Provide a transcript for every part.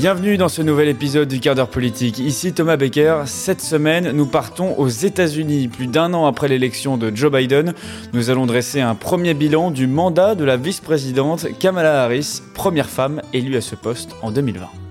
Bienvenue dans ce nouvel épisode du quart d'heure politique. Ici Thomas Becker. Cette semaine, nous partons aux États-Unis. Plus d'un an après l'élection de Joe Biden, nous allons dresser un premier bilan du mandat de la vice-présidente Kamala Harris, première femme élue à ce poste en 2020.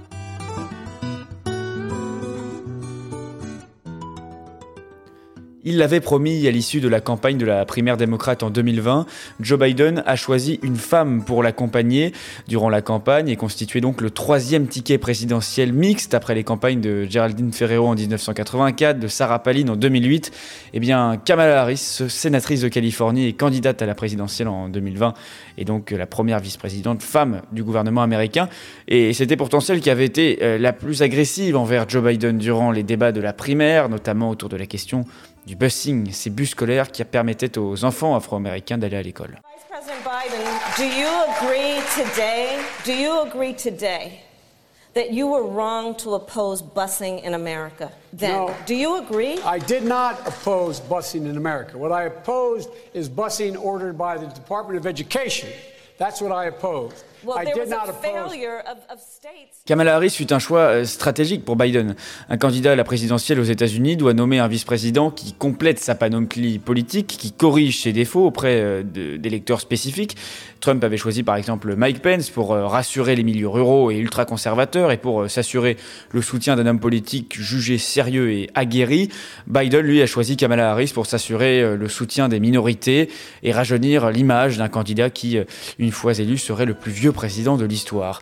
Il l'avait promis à l'issue de la campagne de la primaire démocrate en 2020. Joe Biden a choisi une femme pour l'accompagner durant la campagne et constituait donc le troisième ticket présidentiel mixte après les campagnes de Geraldine Ferrero en 1984, de Sarah Palin en 2008. Eh bien, Kamala Harris, sénatrice de Californie et candidate à la présidentielle en 2020, est donc la première vice-présidente femme du gouvernement américain. Et c'était pourtant celle qui avait été euh, la plus agressive envers Joe Biden durant les débats de la primaire, notamment autour de la question du busing, ces bus scolaires qui permettaient aux enfants afro-américains d'aller à l'école. Vice President Biden, do you agree today? Do you agree today that you were wrong to oppose busing in America? Then, No. do you agree? I did not oppose busing in America. What I opposed is busing ordered by the Department of Education. That's what I opposed. Well, I there did was not a oppose. failure of, of states. Kamala Harris fut un choix euh, stratégique pour Biden. Un candidat à la présidentielle aux États-Unis doit nommer un vice-président qui complète sa panoplie politique, qui corrige ses défauts auprès euh, d'électeurs spécifiques. Trump avait choisi par exemple Mike Pence pour euh, rassurer les milieux ruraux et ultra-conservateurs et pour s'assurer le soutien d'un homme politique jugé sérieux et aguerri. Biden, lui, a choisi Kamala Harris pour s'assurer le soutien des minorités et rajeunir l'image d'un candidat qui, une fois élu, serait le plus vieux président de l'histoire.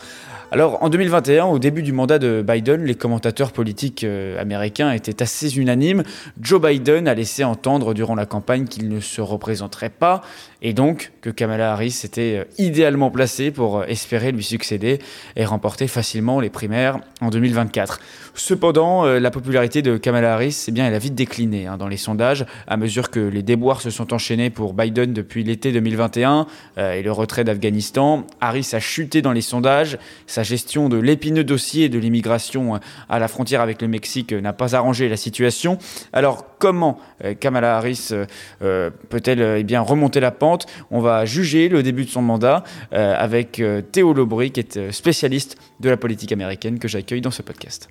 Alors, en 2021, au début du mandat de Biden, les commentateurs politiques euh, américains étaient assez unanimes. Joe Biden a laissé entendre durant la campagne qu'il ne se représenterait pas et donc que Kamala Harris était euh, idéalement placée pour euh, espérer lui succéder et remporter facilement les primaires en 2024. Cependant, la popularité de Kamala Harris, eh bien, elle a vite décliné hein, dans les sondages à mesure que les déboires se sont enchaînés pour Biden depuis l'été 2021 euh, et le retrait d'Afghanistan. Harris a chuté dans les sondages. Gestion de l'épineux dossier de l'immigration euh, à la frontière avec le Mexique euh, n'a pas arrangé la situation. Alors, comment euh, Kamala Harris peut-elle eh bien remonter la pente? On va juger le début de son mandat avec Théo Lobry, qui est spécialiste de la politique américaine que j'accueille dans ce podcast.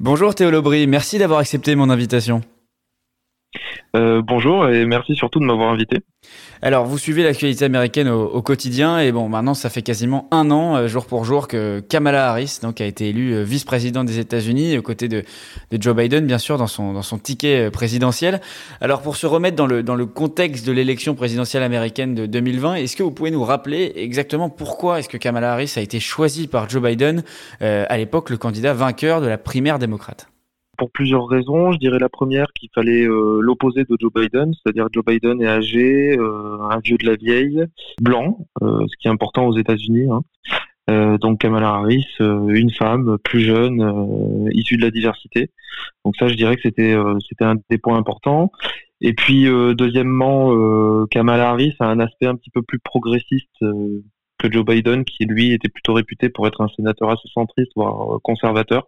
Bonjour Théo Lobry, merci d'avoir accepté mon invitation. Euh, bonjour et merci surtout de m'avoir invité. Alors, vous suivez l'actualité américaine au, quotidien et bon, maintenant, ça fait quasiment un an, euh, jour pour jour, que Kamala Harris donc, a été élue euh, vice-présidente des États-Unis aux côtés de, de Joe Biden, bien sûr, dans son, dans son ticket euh, présidentiel. Alors, pour se remettre dans le, dans le contexte de l'élection présidentielle américaine de 2020, est-ce que vous pouvez nous rappeler exactement pourquoi est-ce que Kamala Harris a été choisie par Joe Biden, à l'époque le candidat vainqueur de la primaire démocrate? Pour plusieurs raisons, je dirais la première qu'il fallait euh, l'opposé de Joe Biden, c'est-à-dire Joe Biden est âgé, euh, un vieux de la vieille, blanc, euh, ce qui est important aux États-Unis. hein. Donc Kamala Harris, une femme plus jeune, issue de la diversité. Donc ça, je dirais que c'était un des points importants. Et puis deuxièmement, Kamala Harris a un aspect un petit peu plus progressiste que Joe Biden, qui lui était plutôt réputé pour être un sénateur assez centriste, voire conservateur.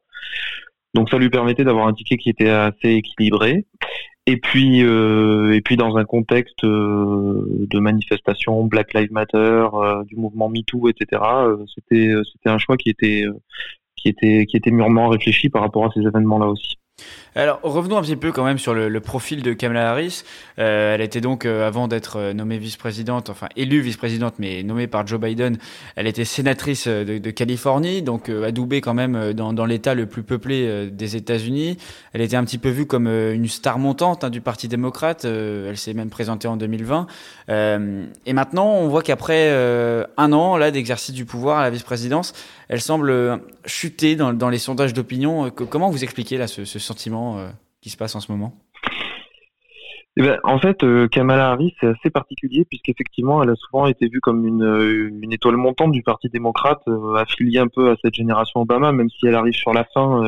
Donc ça lui permettait d'avoir un ticket qui était assez équilibré. Et puis, euh, et puis dans un contexte euh, de manifestation, Black Lives Matter, euh, du mouvement MeToo, etc. c'était, c'était un choix qui était, qui était, qui était mûrement réfléchi par rapport à ces événements-là aussi. Alors revenons un petit peu quand même sur le, le profil de Kamala Harris. Euh, elle était donc, euh, avant d'être euh, nommée vice-présidente, enfin élue vice-présidente, mais nommée par Joe Biden, elle était sénatrice euh, de, de Californie, donc euh, adoubée quand même euh, dans, dans l'État le plus peuplé des États-Unis. Elle était un petit peu vue comme une star montante hein, du Parti démocrate. Elle s'est même présentée en 2020. Euh, et maintenant, on voit qu'après un an là d'exercice du pouvoir à la vice-présidence, elle semble chuter dans, dans les sondages d'opinion. Comment vous expliquez là ce, ce sentiment euh, qui se passe en ce moment Eh ben, en fait, euh, Kamala Harris, c'est assez particulier puisqu'effectivement, elle a souvent été vue comme une, euh, une étoile montante du Parti démocrate, affiliée un peu à cette génération Obama, même si elle arrive sur la fin,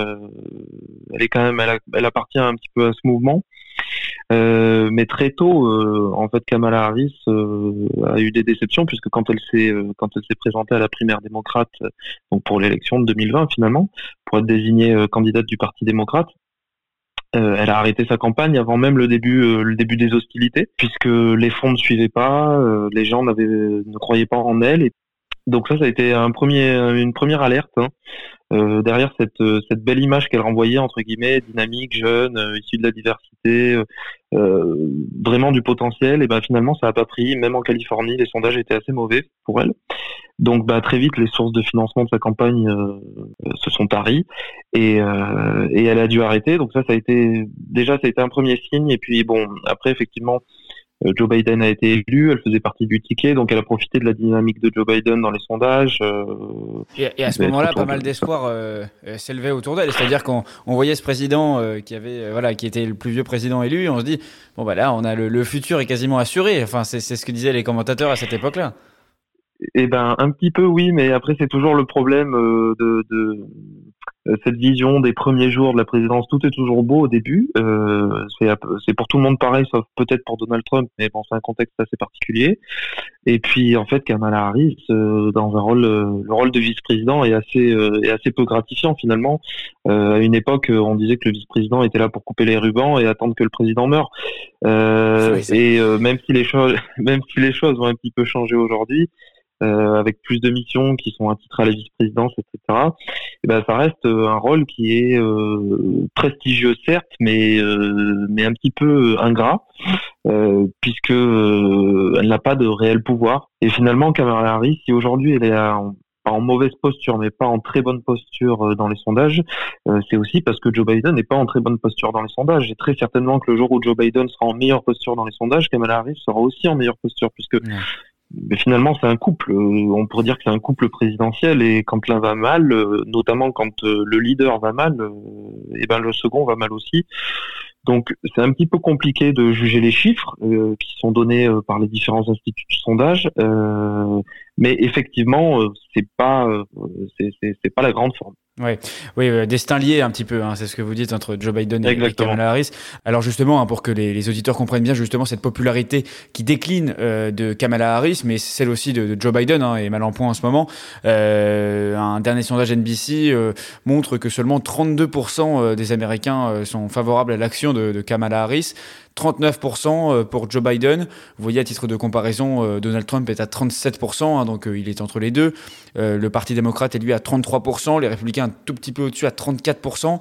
elle est quand même, elle, appartient un petit peu à ce mouvement. Mais très tôt, en fait, Kamala Harris a eu des déceptions puisque quand elle s'est quand elle s'est présentée à la primaire démocrate, donc pour l'élection de 2020 finalement, pour être désignée candidate du Parti démocrate, elle a arrêté sa campagne avant même le début, le début des hostilités, puisque les fonds ne suivaient pas, les gens ne croyaient pas en elle. Et donc ça, ça a été un premier, une première alerte. Hein. Euh, derrière cette, euh, cette belle image qu'elle renvoyait entre guillemets dynamique, jeune, euh, issue de la diversité, euh, vraiment du potentiel, et ben finalement ça a pas pris. Même en Californie, les sondages étaient assez mauvais pour elle. Donc bah, très vite, les sources de financement de sa campagne se sont taries et, et elle a dû arrêter. Donc ça, ça a été déjà ça a été un premier signe. Et puis bon, après effectivement euh, Joe Biden a été élu, elle faisait partie du ticket, donc elle a profité de la dynamique de Joe Biden dans les sondages. Euh, et, à ce moment-là, pas mal d'espoir euh, s'élevait autour d'elle. C'est-à-dire qu'on voyait ce président qui avait, voilà, qui était le plus vieux président élu, on se dit, bon bah là, on a le, futur est quasiment assuré. Enfin, c'est ce que disaient les commentateurs à cette époque-là. Eh ben, un petit peu oui, mais après c'est toujours le problème de, de euh, cette vision des premiers jours de la présidence, tout est toujours beau au début. Euh, c'est pour tout le monde pareil, sauf peut-être pour Donald Trump, mais bon, c'est un contexte assez particulier. Et puis en fait, Kamala Harris, euh, dans un rôle, le rôle de vice-président est assez, est assez peu gratifiant finalement. à une époque, on disait que le vice-président était là pour couper les rubans et attendre que le président meure. et même si les choses, même si les choses ont un petit peu changé aujourd'hui, euh, avec plus de missions qui sont attitrées à la vice-présidence, etc. Et ben ça reste euh, un rôle qui est euh, prestigieux certes, mais mais un petit peu ingrat puisque elle n'a pas de réel pouvoir. Et finalement, Kamala Harris, si aujourd'hui elle est pas en mauvaise posture, mais pas en très bonne posture dans les sondages, c'est aussi parce que Joe Biden n'est pas en très bonne posture dans les sondages. Et très certainement que le jour où Joe Biden sera en meilleure posture dans les sondages, Kamala Harris sera aussi en meilleure posture, puisque mais finalement, c'est un couple. Euh, on pourrait dire que c'est un couple présidentiel et quand l'un va mal, euh, notamment quand euh, le leader va mal, et ben le second va mal aussi. Donc c'est un petit peu compliqué de juger les chiffres qui sont donnés par les différents instituts de sondage, mais effectivement, c'est pas c'est pas la grande forme. Ouais. Oui, euh, destin lié un petit peu, hein, c'est ce que vous dites entre Joe Biden et, Kamala Harris. Alors justement, hein, pour que les, les, auditeurs comprennent bien justement cette popularité qui décline euh, de Kamala Harris, mais celle aussi de, de Joe Biden hein, est mal en point en ce moment. Euh, un dernier sondage NBC montre que seulement 32% euh, des Américains sont favorables à l'action de, de Kamala Harris. 39% euh, pour Joe Biden. Vous voyez, à titre de comparaison, euh, Donald Trump est à 37%, hein, donc euh, il est entre les deux. le Parti démocrate est lui à 33%, les républicains un tout petit peu au-dessus à 34%.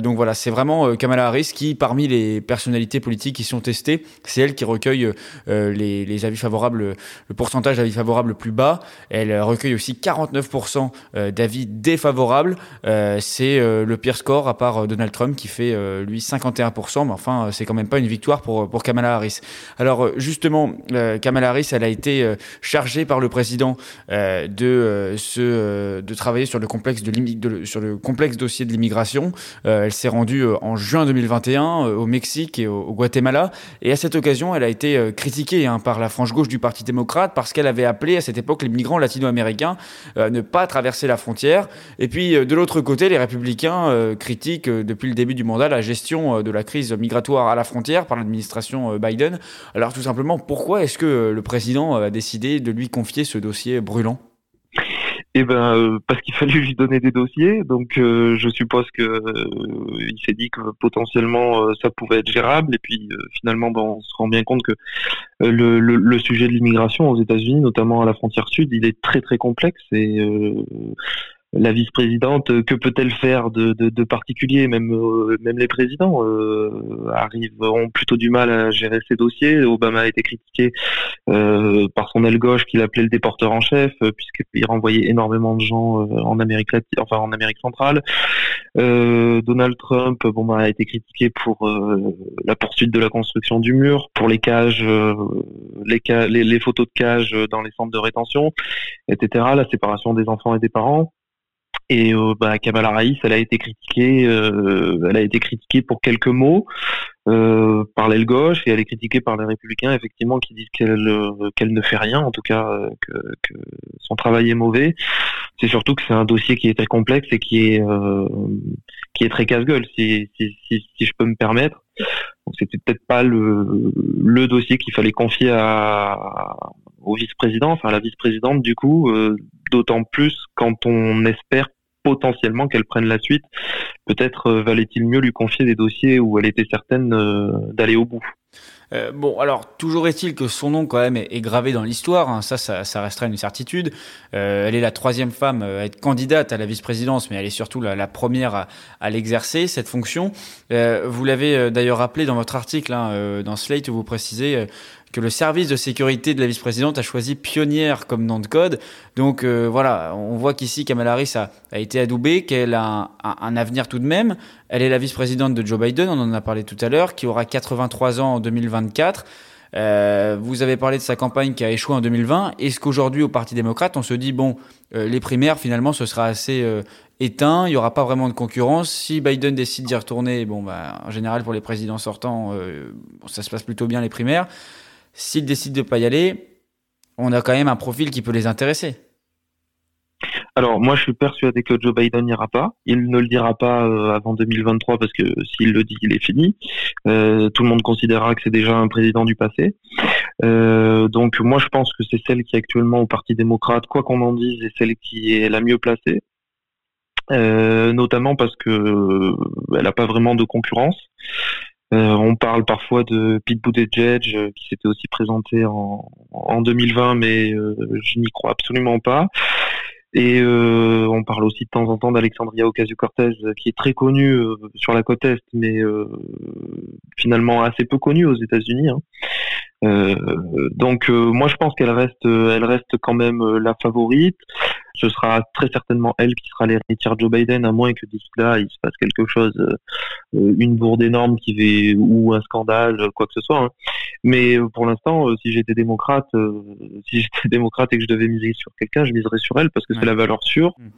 donc voilà, c'est vraiment Kamala Harris qui, parmi les personnalités politiques qui sont testées, c'est elle qui recueille les, avis favorables, le pourcentage d'avis favorables le plus bas. Elle recueille aussi 49% d'avis défavorables. c'est le pire score à part Donald Trump qui fait lui 51%, mais enfin, c'est quand même pas une victoire pour, pour Kamala Harris. Alors euh, justement, euh, Kamala Harris, elle a été euh, chargée par le président de, ce, de travailler sur le complexe, de, sur le complexe dossier de l'immigration. elle s'est rendue en juin 2021 au Mexique et au, Guatemala. Et à cette occasion, elle a été critiquée hein, par la frange gauche du Parti démocrate parce qu'elle avait appelé à cette époque les migrants latino-américains à ne pas traverser la frontière. Et puis de l'autre côté, les républicains critiquent depuis le début du mandat la gestion de la crise migratoire à la frontière par l'administration euh, Biden. Alors tout simplement, pourquoi est-ce que euh, le président a décidé de lui confier ce dossier brûlant? Eh ben euh, parce qu'il fallait lui donner des dossiers, donc je suppose que il s'est dit que potentiellement ça pouvait être gérable, et puis finalement on se rend bien compte que le, le, sujet de l'immigration aux États-Unis, notamment à la frontière sud, il est très très complexe. Et la vice-présidente, euh, que peut-elle faire de, de, de particulier? Même euh, même les présidents euh, arrivent ont plutôt du mal à gérer ces dossiers. Obama a été critiqué euh, par son aile gauche qu'il appelait le déporteur en chef, puisqu'il renvoyait énormément de gens en Amérique latine, enfin en Amérique centrale. Donald Trump, bon bah, a été critiqué pour la poursuite de la construction du mur, pour les cages, les, les, les photos de cages dans les centres de rétention, etc. La séparation des enfants et des parents. Et euh, bah, Kamala Harris, elle a été critiquée, euh, elle a été critiquée pour quelques mots euh, par l'aile gauche et elle est critiquée par les républicains, effectivement, qui disent qu'elle euh, qu'elle ne fait rien, en tout cas euh, que, que son travail est mauvais. C'est surtout que c'est un dossier qui est très complexe et qui est qui est très casse-gueule, si, si, si, si, je peux me permettre. Donc c'était peut-être pas le, le dossier qu'il fallait confier à, au vice-président, enfin la vice-présidente du coup, d'autant plus quand on espère potentiellement qu'elle prenne la suite. Peut-être valait-il mieux lui confier des dossiers où elle était certaine d'aller au bout. Euh, bon, alors, toujours est-il que son nom, quand même, est, gravé dans l'histoire. Hein. Ça, ça, ça, restera une certitude. Euh, elle est la troisième femme euh, à être candidate à la vice-présidence, mais elle est surtout la, première à, à l'exercer, cette fonction. Euh, vous l'avez euh, d'ailleurs rappelé dans votre article, hein, dans Slate, où vous précisez que le service de sécurité de la vice-présidente a choisi pionnière comme nom de code. Donc euh, voilà, on voit qu'ici Kamala Harris a, a été adoubée, qu'elle a un, avenir tout de même. Elle est la vice-présidente de Joe Biden, on en a parlé tout à l'heure, qui aura 83 ans en 2024. Euh, vous avez parlé de sa campagne qui a échoué en 2020. Est-ce qu'aujourd'hui, au Parti démocrate, on se dit, bon, euh, les primaires, finalement, ce sera assez euh, éteint, il n'y aura pas vraiment de concurrence. Si Biden décide d'y retourner, bon, bah, en général, pour les présidents sortants, ça se passe plutôt bien les primaires. S'ils décident de pas y aller, on a quand même un profil qui peut les intéresser. Alors moi je suis persuadé que Joe Biden n'ira pas. Il ne le dira pas euh, avant 2023 parce que s'il le dit, il est fini. Euh, tout le monde considérera que c'est déjà un président du passé. Euh, donc moi je pense que c'est celle qui est actuellement au Parti démocrate, quoi qu'on en dise, est celle qui est la mieux placée. notamment parce que elle n'a pas vraiment de concurrence. On parle parfois de Pete Buttigieg qui s'était aussi présenté en, en 2020, mais je n'y crois absolument pas. Et on parle aussi de temps en temps d'Alexandria Ocasio-Cortez, qui est très connue sur la côte est, mais finalement assez peu connue aux États-Unis. Hein. Euh, donc euh, moi je pense qu'elle reste, euh, elle reste quand même la favorite. Ce sera très certainement elle qui sera l'héritière de Joe Biden, à moins que d'ici là il se passe quelque chose, une bourde énorme qui va ou un scandale, quoi que ce soit. Hein. Mais pour l'instant, si j'étais démocrate, si j'étais démocrate et que je devais miser sur quelqu'un, je miserais sur elle parce que c'est la valeur sûre. Mmh.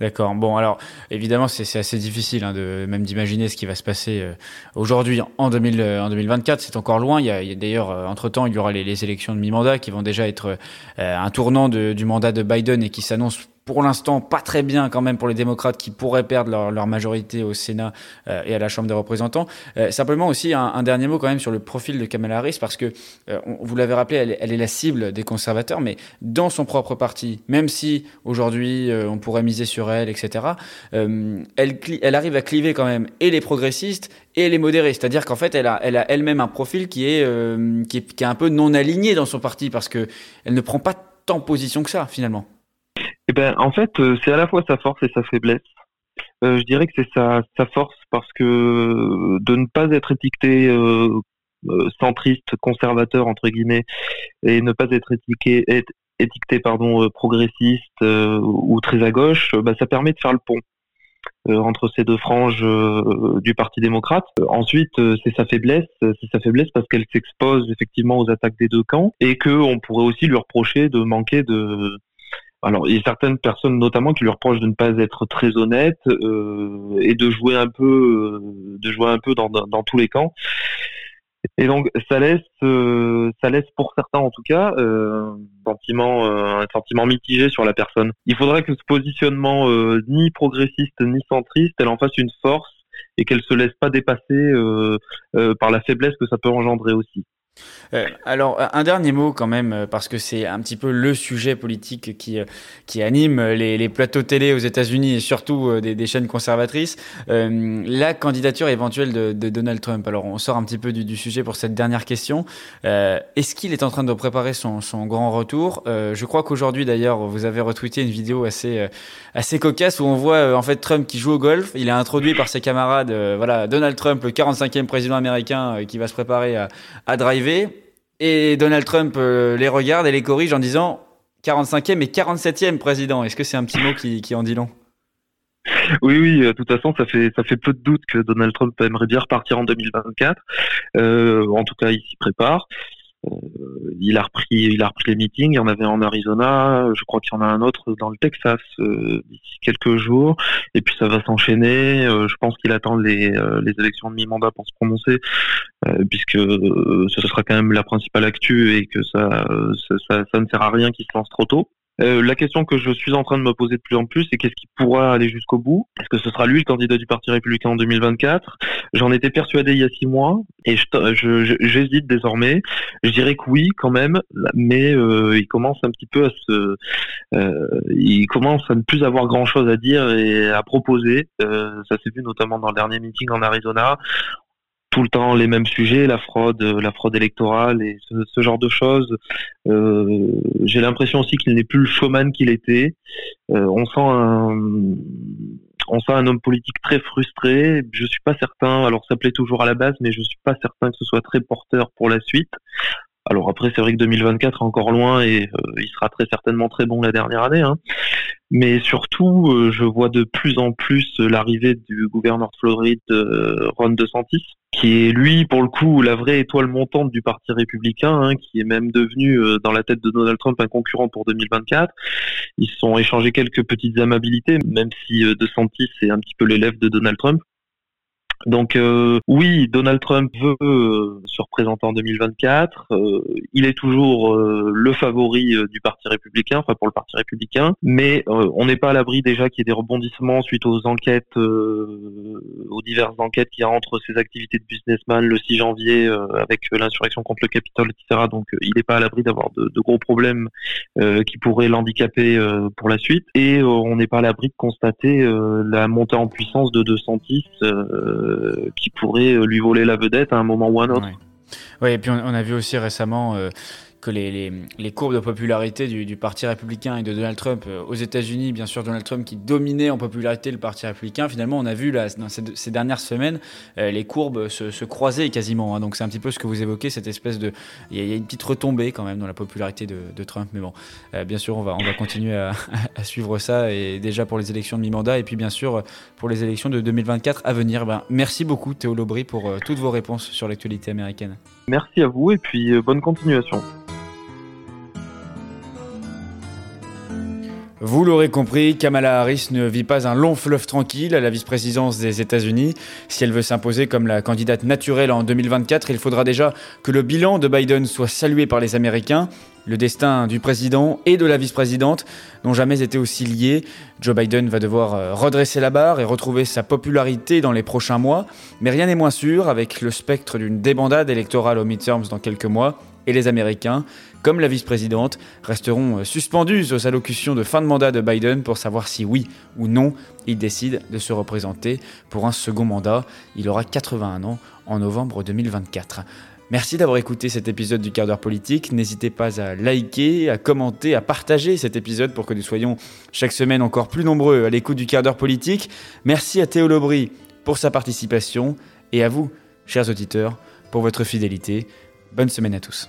D'accord. Bon alors évidemment c'est assez difficile hein, de même d'imaginer ce qui va se passer aujourd'hui en, 2000, en 2024. C'est encore loin. Il y a, il y a d'ailleurs entre temps, il y aura les, les élections de mi-mandat qui vont déjà être euh, un tournant de, du mandat de Biden et qui s'annonce pour l'instant pas très bien quand même pour les démocrates qui pourraient perdre leur, leur majorité au Sénat euh, et à la Chambre des représentants. Euh, simplement aussi un, un, dernier mot quand même sur le profil de Kamala Harris parce que euh, vous l'avez rappelé, elle, elle, est la cible des conservateurs, mais dans son propre parti, même si aujourd'hui euh, on pourrait miser sur elle, etc. Euh, elle, elle arrive à cliver quand même et les progressistes et les modérés, c'est-à-dire qu'en fait elle a, elle a elle-même un profil qui est, qui est qui est un peu non aligné dans son parti parce que elle ne prend pas tant position que ça finalement. Eh ben, en fait, euh, c'est à la fois sa force et sa faiblesse. Euh, je dirais que c'est sa, force parce que euh, de ne pas être étiqueté centriste, conservateur entre guillemets, et ne pas être étiqueté, étiqueté pardon progressiste ou très à gauche, bah, ça permet de faire le pont. entre ces deux franges du Parti démocrate. ensuite, c'est sa faiblesse, c'est sa faiblesse parce qu'elle s'expose effectivement aux attaques des deux camps et que on pourrait aussi lui reprocher de manquer de alors, il y a certaines personnes, notamment, qui lui reprochent de ne pas être très honnête euh, et de jouer un peu, euh, de jouer un peu dans, dans, tous les camps. Et donc, ça laisse, euh, ça laisse pour certains, en tout cas, euh, sentiment, un sentiment mitigé sur la personne. Il faudrait que ce positionnement ni progressiste ni centriste, elle en fasse une force et qu'elle se laisse pas dépasser par la faiblesse que ça peut engendrer aussi. Euh, alors, un dernier mot quand même, euh, parce que c'est un petit peu le sujet politique qui, euh, qui anime les, plateaux télé aux États-Unis et surtout des, chaînes conservatrices. La candidature éventuelle de, Donald Trump. Alors, on sort un petit peu du, sujet pour cette dernière question. Est-ce qu'il est en train de préparer son, son grand retour? Je crois qu'aujourd'hui, d'ailleurs, vous avez retweeté une vidéo assez, assez cocasse où on voit en fait Trump qui joue au golf. Il est introduit par ses camarades. voilà, Donald Trump, le 45e président américain, qui va se préparer à, à driver et Donald Trump euh, les regarde et les corrige en disant 45e et 47e président. Est-ce que c'est un petit mot qui, qui en dit long? Oui, oui, de toute façon, ça fait ça fait peu de doute que Donald Trump aimerait bien repartir en 2024. Euh, en tout cas, il s'y prépare. Euh, il a repris, il a repris les meetings. Il y en avait en Arizona. Je crois qu'il y en a un autre dans le Texas euh, d'ici quelques jours. Et puis ça va s'enchaîner. Euh, je pense qu'il attend les, les élections de mi-mandat pour se prononcer, puisque ce sera quand même la principale actu et que ça, ça, ça ne sert à rien qu'il se lance trop tôt. Euh, la question que je suis en train de me poser de plus en plus, c'est qu'est-ce qui pourra aller jusqu'au bout? Est-ce que ce sera lui le candidat du Parti républicain en 2024 J'en étais persuadé il y a six mois et j'hésite désormais. Je dirais que oui quand même, mais euh, il commence un petit peu à se, euh, il commence à ne plus avoir grand chose à dire et à proposer. Euh, ça s'est vu notamment dans le dernier meeting en Arizona tout le temps les mêmes sujets, la fraude, la fraude électorale et ce, genre de choses. Euh, J'ai l'impression aussi qu'il n'est plus le showman qu'il était. Euh, on sent un, on sent un homme politique très frustré. Je suis pas certain. Alors ça plaît toujours à la base, mais je suis pas certain que ce soit très porteur pour la suite. Alors après, c'est vrai que 2024 est encore loin et euh, il sera très certainement très bon la dernière année. Hein. Mais surtout, euh, je vois de plus en plus l'arrivée du gouverneur de Floride, euh, Ron DeSantis, qui est lui, pour le coup, la vraie étoile montante du Parti républicain, hein, qui est même devenu, dans la tête de Donald Trump, un concurrent pour 2024. Ils se sont échangés quelques petites amabilités, même si DeSantis est un petit peu l'élève de Donald Trump. Donc euh, oui, Donald Trump veut euh, se représenter en 2024. Euh, il est toujours le favori du Parti républicain, enfin pour le Parti républicain, mais on n'est pas à l'abri déjà qu'il y ait des rebondissements suite aux enquêtes, aux diverses enquêtes qu'il y a entre ses activités de businessman le 6 janvier avec l'insurrection contre le Capitole, etc. Donc il n'est pas à l'abri d'avoir de, de, gros problèmes qui pourraient l'handicaper pour la suite. Et on n'est pas à l'abri de constater la montée en puissance de De Santis euh, qui pourrait euh, lui voler la vedette à un moment ou à un autre. Oui, et puis on, a vu aussi récemment euh, que les, les, courbes de popularité du, du, Parti républicain et de Donald Trump euh, aux États-Unis, bien sûr, Donald Trump qui dominait en popularité le Parti républicain, finalement, on a vu là, dans ces, dernières semaines euh, les courbes se, se croiser quasiment. Hein. donc c'est un petit peu ce que vous évoquez, cette espèce de. Il y, a une petite retombée quand même dans la popularité de, de Trump, mais bon, euh, bien sûr, on va, on va continuer à, à, suivre ça, et déjà pour les élections de mi-mandat, et puis bien sûr pour les élections de 2024 à venir. Ben, merci beaucoup, Théo Lobry, pour toutes vos réponses sur l'actualité américaine. Merci à vous, et puis bonne continuation. Vous l'aurez compris, Kamala Harris ne vit pas un long fleuve tranquille à la vice-présidence des États-Unis. Si elle veut s'imposer comme la candidate naturelle en 2024, il faudra déjà que le bilan de Biden soit salué par les Américains. Le destin du président et de la vice-présidente n'ont jamais été aussi liés. Joe Biden va devoir euh, redresser la barre et retrouver sa popularité dans les prochains mois. Mais rien n'est moins sûr avec le spectre d'une débandade électorale aux midterms dans quelques mois et les Américains, comme la vice-présidente, resteront euh, suspendus aux allocutions de fin de mandat de Biden pour savoir si oui ou non il décide de se représenter pour un second mandat. Il aura 81 ans en novembre 2024. Merci d'avoir écouté cet épisode du quart d'heure politique. N'hésitez pas à liker, à commenter, à partager cet épisode pour que nous soyons chaque semaine encore plus nombreux à l'écoute du quart d'heure politique. Merci à Théo Lobry pour sa participation et à vous, chers auditeurs, pour votre fidélité. Bonne semaine à tous.